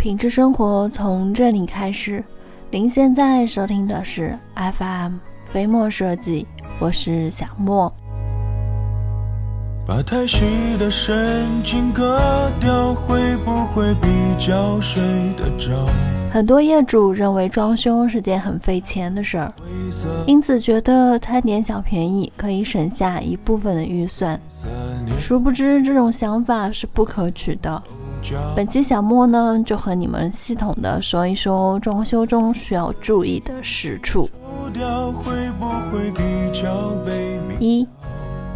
品质生活从这里开始。您现在收听的是 FM 飞墨设计，我是小莫。把太细的神经割掉，会不会比较睡得着？很多业主认为装修是件很费钱的事儿，因此觉得贪点小便宜可以省下一部分的预算。殊不知这种想法是不可取的。本期小莫呢，就和你们系统的说一说装修中需要注意的十处。一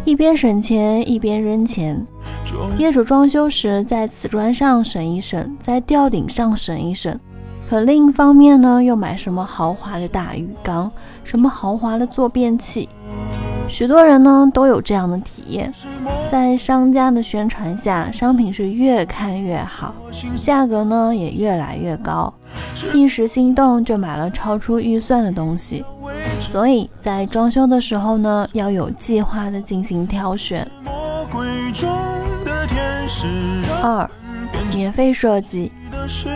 一边省钱一边扔钱，业主装修时在瓷砖上省一省，在吊顶上省一省，可另一方面呢，又买什么豪华的大浴缸，什么豪华的坐便器。许多人呢都有这样的体验，在商家的宣传下，商品是越看越好，价格呢也越来越高，一时心动就买了超出预算的东西。所以在装修的时候呢，要有计划的进行挑选。二，免费设计，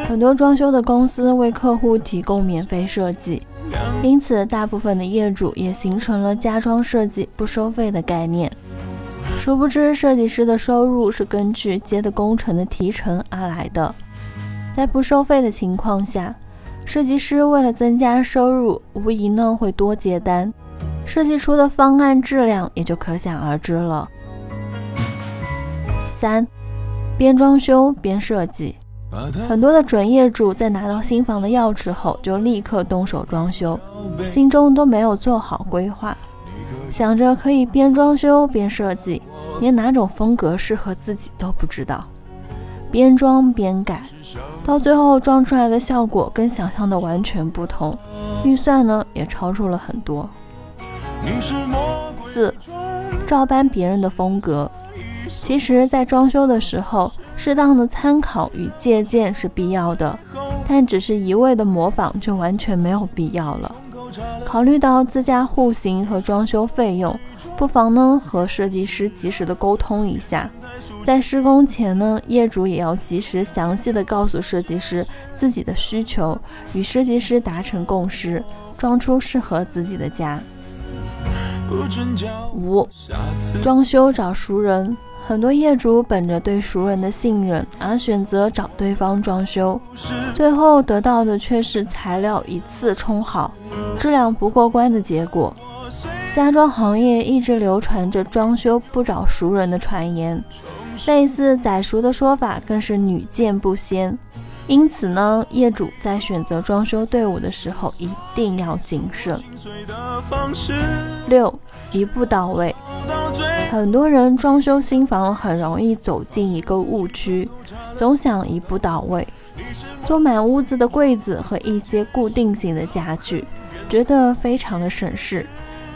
很多装修的公司为客户提供免费设计，因此大部分的业主也形成了家装设计不收费的概念。殊不知，设计师的收入是根据接的工程的提成而来的，在不收费的情况下。设计师为了增加收入，无疑呢会多接单，设计出的方案质量也就可想而知了。三，边装修边设计，很多的准业主在拿到新房的钥匙后就立刻动手装修，心中都没有做好规划，想着可以边装修边设计，连哪种风格适合自己都不知道。边装边改，到最后装出来的效果跟想象的完全不同，预算呢也超出了很多。四，照搬别人的风格，其实，在装修的时候，适当的参考与借鉴是必要的，但只是一味的模仿就完全没有必要了。考虑到自家户型和装修费用，不妨呢和设计师及时的沟通一下。在施工前呢，业主也要及时详细的告诉设计师自己的需求，与设计师达成共识，装出适合自己的家。五，装修找熟人，很多业主本着对熟人的信任而选择找对方装修，最后得到的却是材料一次充好，质量不过关的结果。家装行业一直流传着装修不找熟人的传言。类似宰熟的说法更是屡见不鲜，因此呢，业主在选择装修队伍的时候一定要谨慎。六，一步到位。很多人装修新房很容易走进一个误区，总想一步到位，做满屋子的柜子和一些固定型的家具，觉得非常的省事。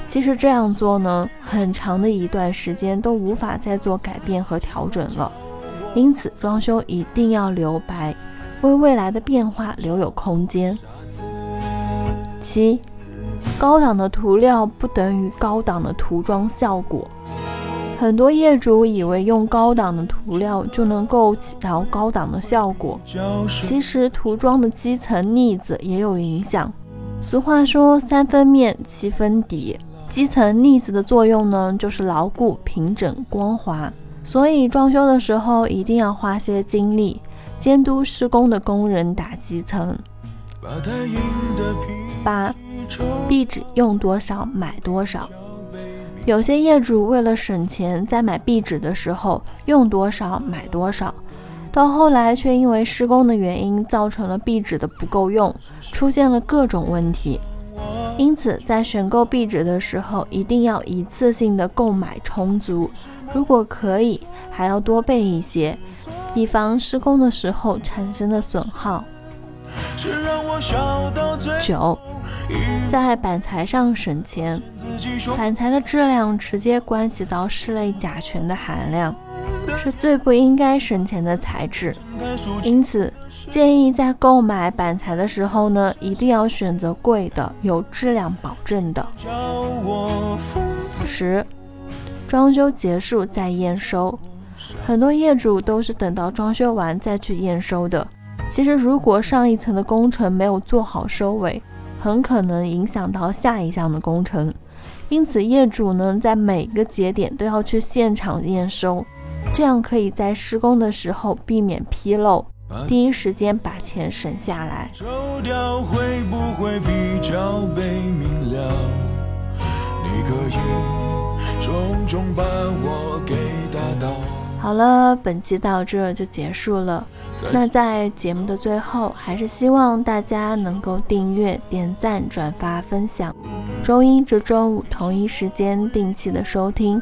其实这样做呢，很长的一段时间都无法再做改变和调整了。因此，装修一定要留白，为未来的变化留有空间。七，高档的涂料不等于高档的涂装效果。很多业主以为用高档的涂料就能够起到高档的效果，其实涂装的基层腻子也有影响。俗话说三分面，七分底。基层腻子的作用呢，就是牢固、平整、光滑。所以装修的时候一定要花些精力监督施工的工人打基层。八，壁纸用多少买多少。有些业主为了省钱，在买壁纸的时候用多少买多少，到后来却因为施工的原因造成了壁纸的不够用，出现了各种问题。因此，在选购壁纸的时候，一定要一次性的购买充足，如果可以，还要多备一些，以防施工的时候产生的损耗。九，在板材上省钱，板材的质量直接关系到室内甲醛的含量。是最不应该省钱的材质，因此建议在购买板材的时候呢，一定要选择贵的、有质量保证的。十，装修结束再验收，很多业主都是等到装修完再去验收的，其实，如果上一层的工程没有做好收尾，很可能影响到下一项的工程。因此，业主呢在每个节点都要去现场验收，这样可以在施工的时候避免纰漏，第一时间把钱省下来。好了，本期到这就结束了。那在节目的最后，还是希望大家能够订阅、点赞、转发、分享。周一至周五同一时间定期的收听。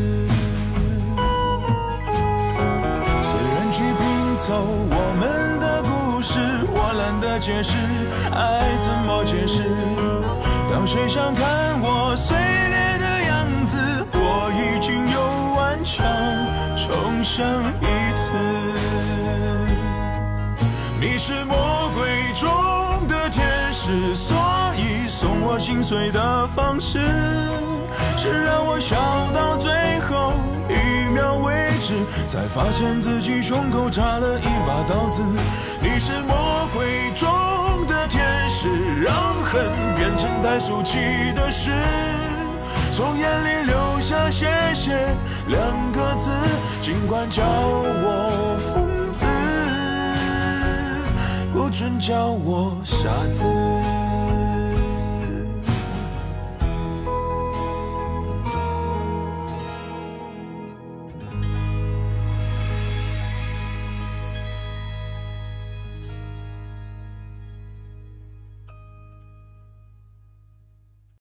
我们的故事，我懒得解释，爱怎么解释？当谁想看我碎裂的样子，我已经有顽强重生一次。你是魔鬼中的天使，所以送我心碎的方式。是让我笑到最后，才发现自己胸口插了一把刀子。你是魔鬼中的天使，让恨变成太俗气的事，从眼里流下谢谢两个字，尽管叫我疯子，不准叫我傻子。